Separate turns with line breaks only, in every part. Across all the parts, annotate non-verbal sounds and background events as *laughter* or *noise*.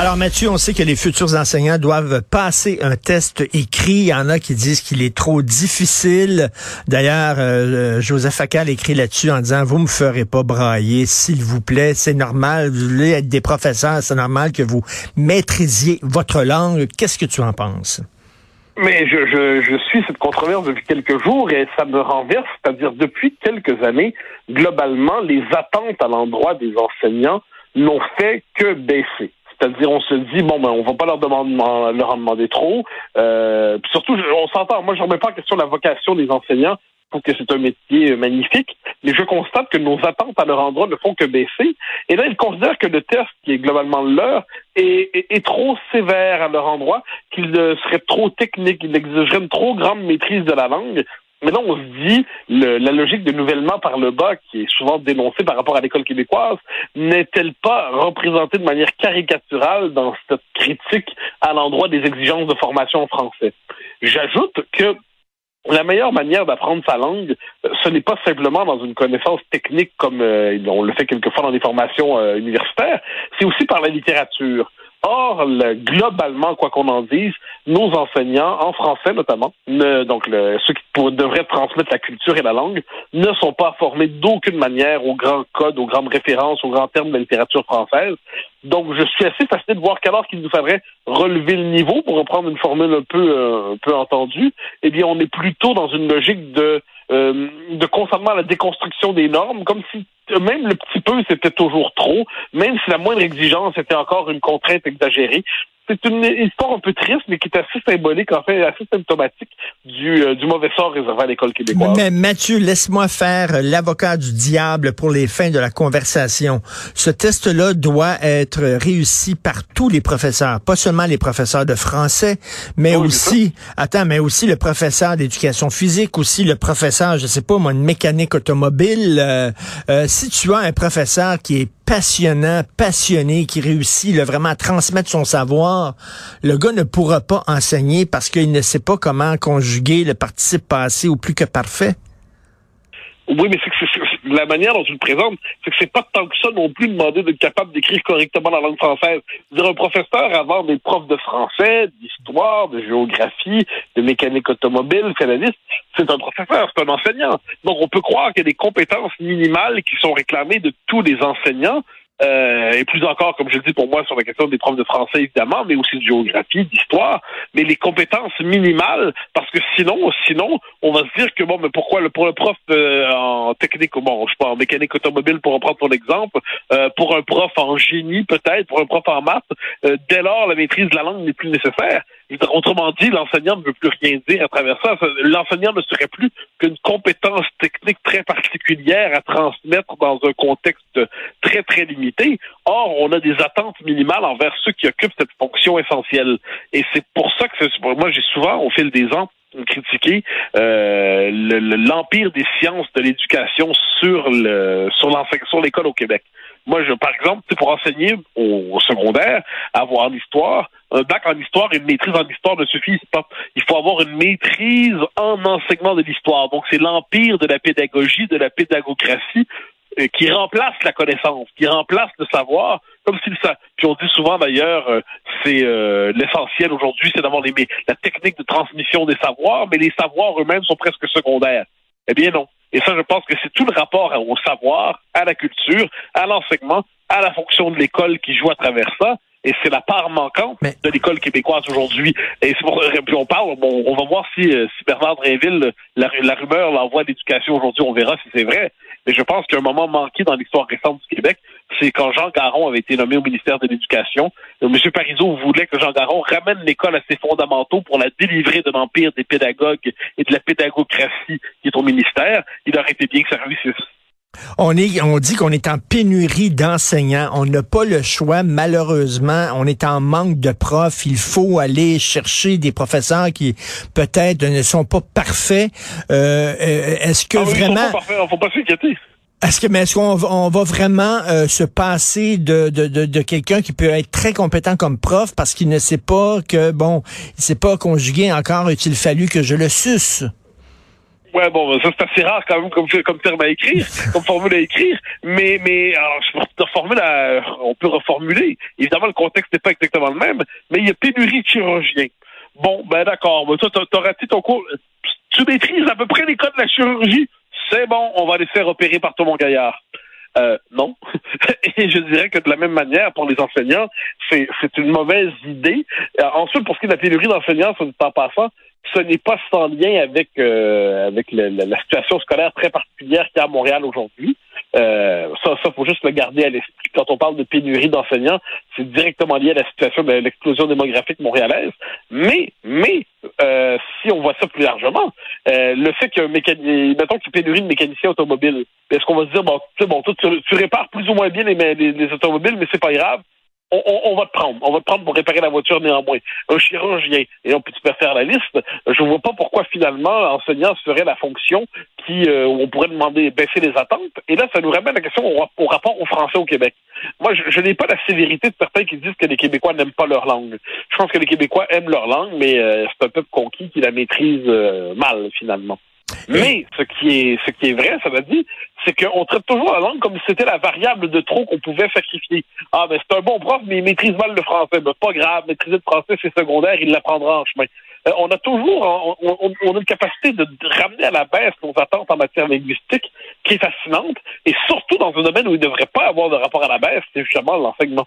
Alors Mathieu, on sait que les futurs enseignants doivent passer un test écrit. Il y en a qui disent qu'il est trop difficile. D'ailleurs, euh, Joseph Facal écrit là-dessus en disant, vous me ferez pas brailler, s'il vous plaît. C'est normal, vous voulez être des professeurs, c'est normal que vous maîtrisiez votre langue. Qu'est-ce que tu en penses?
Mais je, je, je, suis cette controverse depuis quelques jours et ça me renverse, c'est-à-dire depuis quelques années, globalement, les attentes à l'endroit des enseignants n'ont fait que baisser. C'est-à-dire, on se dit, bon, ben, on va pas leur, demander, leur en demander trop. Euh, puis surtout, on s'entend, moi, je remets pas en question la vocation des enseignants. Je trouve que c'est un métier magnifique, mais je constate que nos attentes à leur endroit ne font que baisser. Et là, ils considèrent que le test, qui est globalement leur, est, est, est trop sévère à leur endroit, qu'il serait trop technique, il exigerait une trop grande maîtrise de la langue. Mais là, on se dit, le, la logique de nouvellement par le bas, qui est souvent dénoncée par rapport à l'école québécoise, n'est-elle pas représentée de manière caricaturale dans cette critique à l'endroit des exigences de formation en français? J'ajoute que la meilleure manière d'apprendre sa langue, ce n'est pas simplement dans une connaissance technique comme euh, on le fait quelquefois dans des formations euh, universitaires, c'est aussi par la littérature. Or, le, globalement, quoi qu'on en dise, nos enseignants, en français notamment, ne, donc le, ceux qui devraient transmettre la culture et la langue, ne sont pas formés d'aucune manière aux grands codes, aux grandes références, aux grands termes de la littérature française. Donc, je suis assez fasciné de voir qu'alors qu'il nous faudrait relever le niveau, pour reprendre une formule un peu, euh, un peu entendue, eh bien, on est plutôt dans une logique de euh, de consentement à la déconstruction des normes, comme si même le petit peu c'était toujours trop, même si la moindre exigence était encore une contrainte exagérée c'est une histoire un peu triste, mais qui est assez symbolique, en fait, assez symptomatique du, euh, du mauvais sort réservé à l'école québécoise.
Mais Mathieu, laisse-moi faire l'avocat du diable pour les fins de la conversation. Ce test-là doit être réussi par tous les professeurs, pas seulement les professeurs de français, mais oui, aussi, attends, mais aussi le professeur d'éducation physique, aussi le professeur, je sais pas moi, une mécanique automobile. Euh, euh, si tu as un professeur qui est passionnant, passionné, qui réussit là, vraiment à transmettre son savoir, le gars ne pourra pas enseigner parce qu'il ne sait pas comment conjuguer le participe passé au plus que parfait.
Oui, mais c'est que la manière dont tu le présentes, c'est que c'est pas tant que ça non plus demander d'être capable d'écrire correctement la langue française. Dire un professeur avant des profs de français, d'histoire, de géographie, de mécanique automobile, canadiste, c'est un professeur, c'est un enseignant. Donc on peut croire qu'il y a des compétences minimales qui sont réclamées de tous les enseignants, euh, et plus encore, comme je le dis pour moi, sur la question des profs de français, évidemment, mais aussi de géographie, d'histoire, mais les compétences minimales, parce que sinon, sinon, on va se dire que bon, mais pourquoi le, pour le prof euh, en technique, bon, je sais pas, en mécanique automobile, pour reprendre ton exemple, euh, pour un prof en génie, peut-être, pour un prof en maths, euh, dès lors, la maîtrise de la langue n'est plus nécessaire. Autrement dit, l'enseignant ne veut plus rien dire à travers ça. L'enseignant ne serait plus qu'une compétence technique très particulière à transmettre dans un contexte très, très limité. Or, on a des attentes minimales envers ceux qui occupent cette fonction essentielle. Et c'est pour ça que moi, j'ai souvent, au fil des ans, critiqué euh, l'empire des sciences de l'éducation sur le sur l'école au Québec. Moi, je, par exemple, pour enseigner au, au secondaire, avoir l'histoire, un bac en histoire et une maîtrise en histoire ne suffisent pas. Il faut avoir une maîtrise en enseignement de l'histoire. Donc, c'est l'empire de la pédagogie, de la pédagocratie qui remplace la connaissance, qui remplace le savoir, comme si ça. Puis on dit souvent d'ailleurs, euh, c'est euh, l'essentiel aujourd'hui, c'est d'avoir les la technique de transmission des savoirs, mais les savoirs eux-mêmes sont presque secondaires. Eh bien non. Et ça, je pense que c'est tout le rapport au savoir, à la culture, à l'enseignement, à la fonction de l'école qui joue à travers ça. Et c'est la part manquante Mais... de l'école québécoise aujourd'hui. Et c'est pour puis on parle, bon, on va voir si, si Bernard Drinville, la, la rumeur l'envoie d'éducation aujourd'hui, on verra si c'est vrai. Mais je pense qu'il y a un moment manqué dans l'histoire récente du Québec, c'est quand Jean Garon avait été nommé au ministère de l'Éducation. M. Parizeau voulait que Jean Garon ramène l'école à ses fondamentaux pour la délivrer de l'empire des pédagogues et de la pédagocratie qui est au ministère. Il aurait été bien que ça réussisse.
On, est, on dit qu'on est en pénurie d'enseignants. On n'a pas le choix, malheureusement. On est en manque de profs. Il faut aller chercher des professeurs qui peut-être ne sont pas parfaits. Euh, Est-ce que
ah oui,
vraiment...
Ils sont pas parfaits, faut pas s'inquiéter.
Est-ce que mais est-ce qu'on va- on va vraiment euh, se passer de, de, de, de quelqu'un qui peut être très compétent comme prof parce qu'il ne sait pas que bon, il sait pas conjuguer encore, a-t-il fallu que je le suce?
Ouais, bon, ça c'est assez rare quand même comme, comme terme à écrire, *laughs* comme formule à écrire, mais, mais alors, je formule à, on peut reformuler. Évidemment, le contexte n'est pas exactement le même, mais il y a pénurie de chirurgiens. Bon, ben d'accord, ben, toi, t'as raté ton cours. Tu maîtrises à peu près les codes de la chirurgie? C'est bon, on va les faire opérer par Thomas Gaillard. Euh, non. *laughs* Et je dirais que de la même manière, pour les enseignants, c'est une mauvaise idée. Euh, ensuite, pour ce qui est de la pénurie d'enseignants, ça ne en passant, ce n'est pas sans lien avec euh, avec le- le- la situation scolaire très particulière qu'il y a à Montréal aujourd'hui. Euh, ça, ça faut juste le garder à l'esprit. Quand on parle de pénurie d'enseignants, c'est directement lié à la situation de l'explosion démographique montréalaise. Mais, mais, euh, si on voit ça plus largement, euh, le fait que mécani... mettons qu'il y ait pénurie de mécaniciens automobiles, est-ce qu'on va se dire bon, sais, bon, toi, tu, répares plus ou moins bien les, les, les automobiles, mais c'est pas grave. On, on, on va te prendre. On va te prendre pour réparer la voiture néanmoins. Un chirurgien. Et on peut peux faire la liste. Je vois pas pourquoi finalement l'enseignant serait la fonction qui euh, on pourrait demander baisser les attentes. Et là, ça nous ramène la question au, au rapport aux Français au Québec. Moi, je, je n'ai pas la sévérité de certains qui disent que les Québécois n'aiment pas leur langue. Je pense que les Québécois aiment leur langue, mais euh, c'est un peuple conquis qui la maîtrise euh, mal finalement. Mais ce qui est ce qui est vrai, ça veut dire, c'est qu'on traite toujours la langue comme si c'était la variable de trop qu'on pouvait sacrifier. Ah ben c'est un bon prof, mais il maîtrise mal le français. Ben pas grave, maîtriser le français c'est secondaire, il l'apprendra en chemin. Euh, on a toujours, on, on, a une capacité de ramener à la baisse nos attentes en matière linguistique qui est fascinante, et surtout dans un domaine où il ne devrait pas avoir de rapport à la baisse, c'est justement l'enseignement.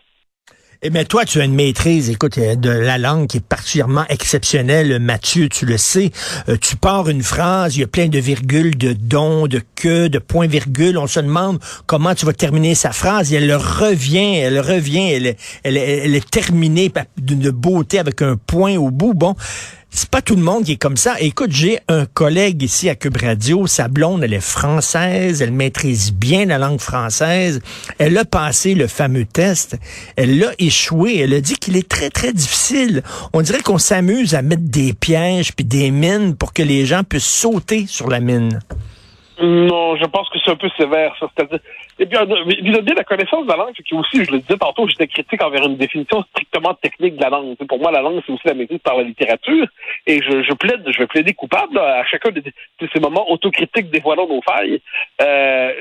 Eh bien, toi, tu as une maîtrise, écoute, euh, de la langue qui est particulièrement exceptionnelle, Mathieu, tu le sais. Euh, tu pars une phrase, il y a plein de virgules, de dons, de que, de points-virgules. On se demande comment tu vas terminer sa phrase. Elle revient, elle revient, elle, est- terminée d'une beauté avec un point au bout. Bon, c'est pas tout le monde qui est comme ça. Écoute, j'ai un collègue ici à Cube Radio, sa blonde, elle est française, elle maîtrise bien la langue française. Elle a passé le fameux test, elle l'a échoué, elle a dit qu'il est très très difficile. On dirait qu'on s'amuse à mettre des pièges puis des mines pour que les gens puissent sauter sur la mine.
Non, je pense que c'est un peu sévère, ça. C'est-à-dire, et bien, vis-à-vis de la connaissance de la langue, que aussi, je le disais tantôt, j'étais critique envers une définition strictement technique de la langue. Pour moi, la langue, c'est aussi la maîtrise par la littérature. Et je, je plaide, je vais plaider coupable là, à chacun de, de ces moments autocritiques dévoilant nos failles. Euh,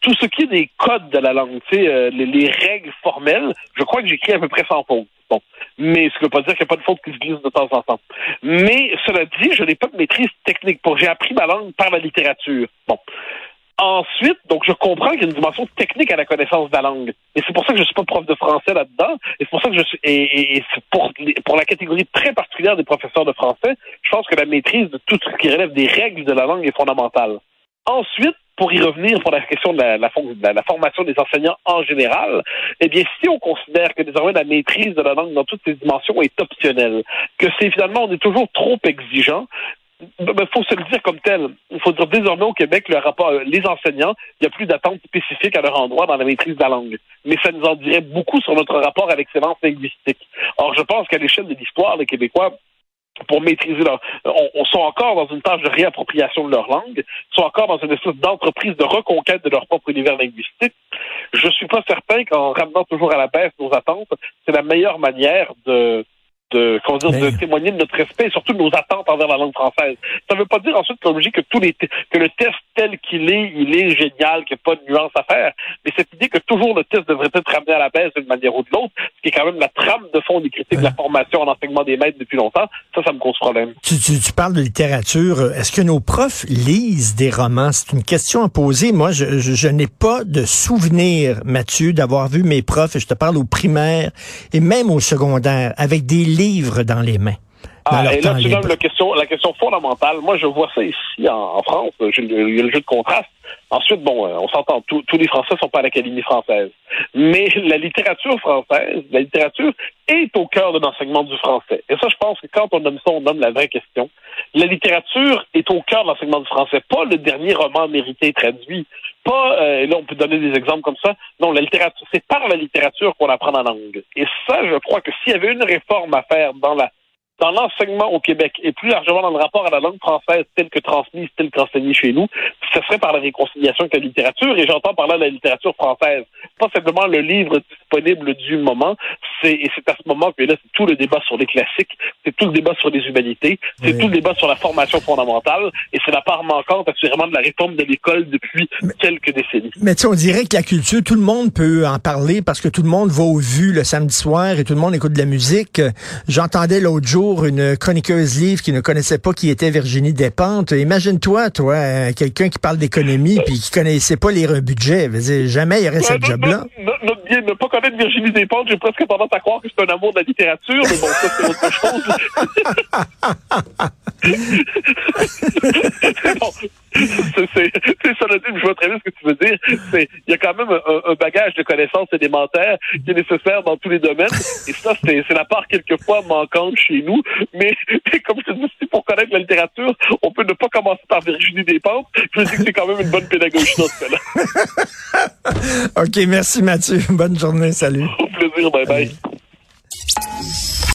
tout ce qui est des codes de la langue, tu sais, euh, les, les règles formelles, je crois que j'écris à peu près sans faute. Bon. Mais ce qui ne veut pas dire qu'il n'y a pas de faute qui se glisse de temps en temps. Mais cela dit, je n'ai pas de maîtrise technique. J'ai appris ma langue par la littérature. Bon. Ensuite, donc je comprends qu'il y a une dimension technique à la connaissance de la langue. Et c'est pour ça que je suis pas prof de français là-dedans. Et c'est pour ça que je suis et, pour la catégorie très particulière des professeurs de français, je pense que la maîtrise de tout ce qui relève des règles de la langue est fondamentale. Ensuite, pour y revenir pour la question de la, formation des enseignants en général, eh bien, si on considère que désormais la maîtrise de la langue dans toutes ses dimensions est optionnelle, que c'est finalement on est toujours trop exigeant, il faut se le dire comme tel. Il faut dire désormais au Québec, le rapport, euh, les enseignants, il n'y a plus d'attente spécifique à leur endroit dans la maîtrise de la langue. Mais ça nous en dirait beaucoup sur notre rapport à l'excellence linguistique. Or, je pense qu'à l'échelle de l'histoire, les Québécois pour maîtriser leur... On, on sont encore dans une tâche de réappropriation de leur langue, sont encore dans une espèce d'entreprise de reconquête de leur propre univers linguistique. Je suis pas certain qu'en ramenant toujours à la baisse nos attentes, c'est la meilleure manière de de, comment dire,
Mais-
de témoigner de notre respect et surtout de nos attentes envers la langue française. Ça ne veut pas dire ensuite comme je dis, que tous les te- que le test tel qu'il est, il est génial, qu'il n'y a pas de nuance à faire. Mais cette idée que toujours le test devrait être ramené à la baisse d'une manière ou de l'autre, ce qui est quand même la trame de fond des critiques de la formation en enseignement des maîtres depuis longtemps, ça, ça me cause problème.
Tu, tu, tu parles de littérature. Est-ce que nos profs lisent des romans? C'est une question à poser. Moi, je, je, je n'ai pas de souvenir, Mathieu, d'avoir vu mes profs, et je te parle au primaire et même au secondaire, avec des livres dans les mains.
Ah, et là, tu donnes la question, la question fondamentale. Moi, je vois ça ici en, en France. Il y a le jeu de contraste. Ensuite, bon, euh, on s'entend, tous tous les Français sont pas à l'Académie française. Mais *laughs* la littérature française, la littérature est au cœur de l'enseignement du français. Et ça, je pense que quand on nomme ça, on nomme la vraie question. La littérature est au cœur de l'enseignement du français. Pas le dernier roman mérité traduit. Pas, euh, et là, on peut donner des exemples comme ça. Non, la littérature, c'est par la littérature qu'on apprend la langue. Et ça, je crois que s'il y avait une réforme à faire dans la dans l'enseignement au Québec et plus largement dans le rapport à la langue française telle que transmise, telle qu'enseignée chez nous, ce serait par la réconciliation avec la littérature et j'entends par là la littérature française, pas simplement le livre disponible du moment, et c'est à ce moment que là c'est tout le débat sur les classiques, c'est tout le débat sur les humanités, c'est
Oui.
tout le débat sur la formation fondamentale et c'est la part manquante assurément de la réforme de l'école depuis quelques décennies.
Mais tu sais, on dirait que la culture, tout le monde peut en parler parce que tout le monde va au vu le samedi soir et tout le monde écoute de la musique. J'entendais l'autre jour une chroniqueuse livre qui ne connaissait pas qui était Virginie Despentes. Imagine-toi, toi, euh, quelqu'un qui parle d'économie puis qui connaissait pas lire un budget. Je veux dire, jamais il y aurait ce
Ouais, no-
job-là.
bien, ne pas connaître Virginie Despentes, j'ai presque tendance à croire que c'est un amour de la littérature, mais bon, ça, c'est autre chose. *laughs* *laughs* Bon. *laughs* C'est, ça, le dit, je vois très bien ce que tu veux dire. C'est, il y a quand même un, un bagage de connaissances élémentaires qui est nécessaire dans tous les domaines. Et ça, c'est, la part quelquefois manquante chez nous. Mais, mais comme je te dis, si pour connaître la littérature, on peut ne pas commencer par Virginie Despentes. Je me dis que c'est quand même une bonne pédagogie dans ce cas-là. *laughs*
OK, merci Mathieu. Bonne journée. Salut.
Au plaisir, bye bye.